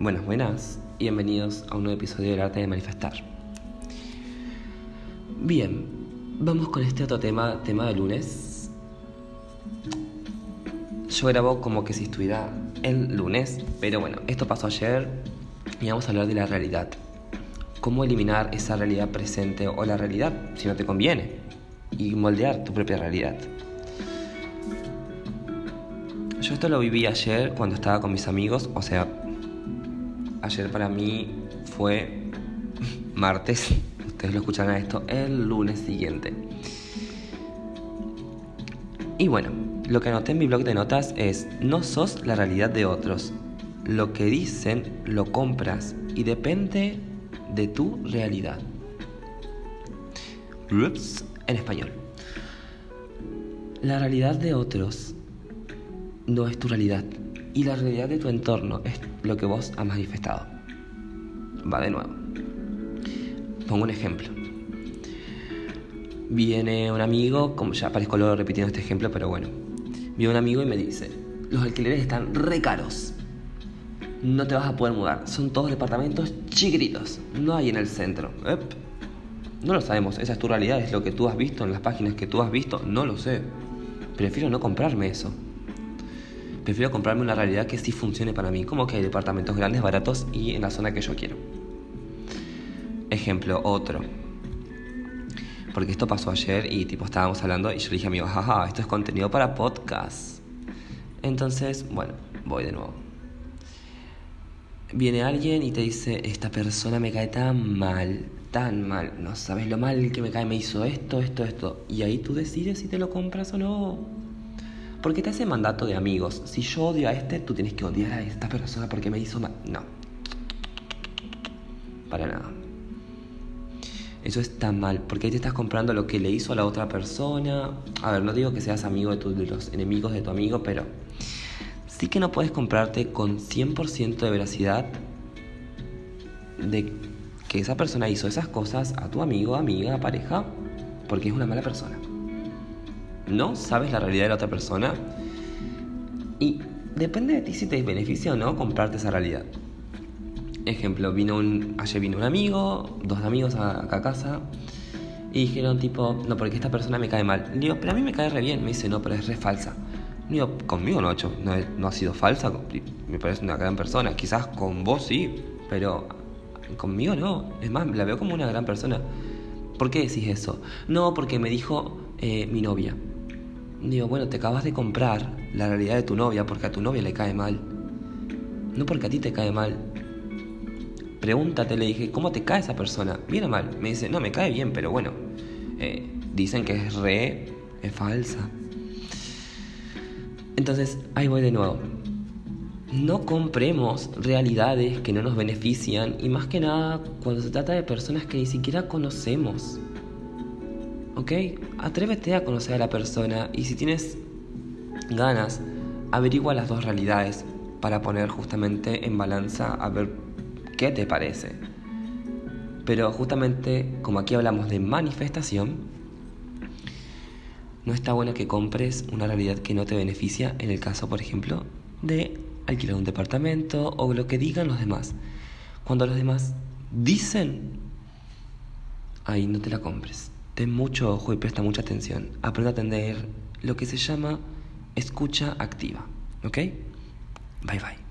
Buenas, buenas y bienvenidos a un nuevo episodio del arte de manifestar. Bien, vamos con este otro tema, tema de lunes. Yo grabo como que si estuviera el lunes, pero bueno, esto pasó ayer y vamos a hablar de la realidad. Cómo eliminar esa realidad presente o la realidad si no te conviene y moldear tu propia realidad. Yo esto lo viví ayer cuando estaba con mis amigos, o sea, ayer para mí fue martes, ustedes lo escucharán esto el lunes siguiente. Y bueno, lo que anoté en mi blog de notas es, no sos la realidad de otros. Lo que dicen lo compras y depende de tu realidad. Ups, en español. La realidad de otros no es tu realidad y la realidad de tu entorno es lo que vos has manifestado. Va de nuevo. Pongo un ejemplo. Viene un amigo, como ya parezco luego repitiendo este ejemplo, pero bueno. Viene un amigo y me dice, los alquileres están re caros. No te vas a poder mudar. Son todos departamentos chiquititos. No hay en el centro. No lo sabemos. Esa es tu realidad. Es lo que tú has visto en las páginas que tú has visto. No lo sé. Prefiero no comprarme eso prefiero comprarme una realidad que sí funcione para mí, como que hay departamentos grandes, baratos y en la zona que yo quiero. Ejemplo, otro. Porque esto pasó ayer y tipo estábamos hablando y yo dije a mi jaja, esto es contenido para podcast. Entonces, bueno, voy de nuevo. Viene alguien y te dice, esta persona me cae tan mal, tan mal, no sabes lo mal que me cae, me hizo esto, esto, esto. Y ahí tú decides si te lo compras o no. Porque te hace mandato de amigos. Si yo odio a este, tú tienes que odiar a esta persona porque me hizo mal. No. Para nada. Eso está mal, porque ahí te estás comprando lo que le hizo a la otra persona. A ver, no digo que seas amigo de, de los enemigos de tu amigo, pero sí que no puedes comprarte con 100% de veracidad de que esa persona hizo esas cosas a tu amigo, amiga, pareja, porque es una mala persona no sabes la realidad de la otra persona y depende de ti si te beneficia o no comprarte esa realidad. Ejemplo, vino un, ayer vino un amigo, dos amigos a, a casa y dijeron tipo, no, porque esta persona me cae mal. Le digo, pero a mí me cae re bien. Me dice, no, pero es re falsa. Le digo, conmigo no, no ha sido falsa, me parece una gran persona. Quizás con vos sí, pero conmigo no. Es más, la veo como una gran persona. ¿Por qué decís eso? No, porque me dijo eh, mi novia. Digo, bueno, te acabas de comprar la realidad de tu novia porque a tu novia le cae mal. No porque a ti te cae mal. Pregúntate, le dije, ¿cómo te cae esa persona? ¿Bien mal? Me dice, no, me cae bien, pero bueno. Eh, dicen que es re, es falsa. Entonces, ahí voy de nuevo. No compremos realidades que no nos benefician y más que nada cuando se trata de personas que ni siquiera conocemos. ¿Ok? Atrévete a conocer a la persona y si tienes ganas, averigua las dos realidades para poner justamente en balanza a ver qué te parece. Pero justamente como aquí hablamos de manifestación, no está bueno que compres una realidad que no te beneficia en el caso, por ejemplo, de alquilar un departamento o lo que digan los demás. Cuando los demás dicen, ahí no te la compres. Ten mucho ojo y presta mucha atención. Aprende a atender lo que se llama escucha activa. ¿Ok? Bye bye.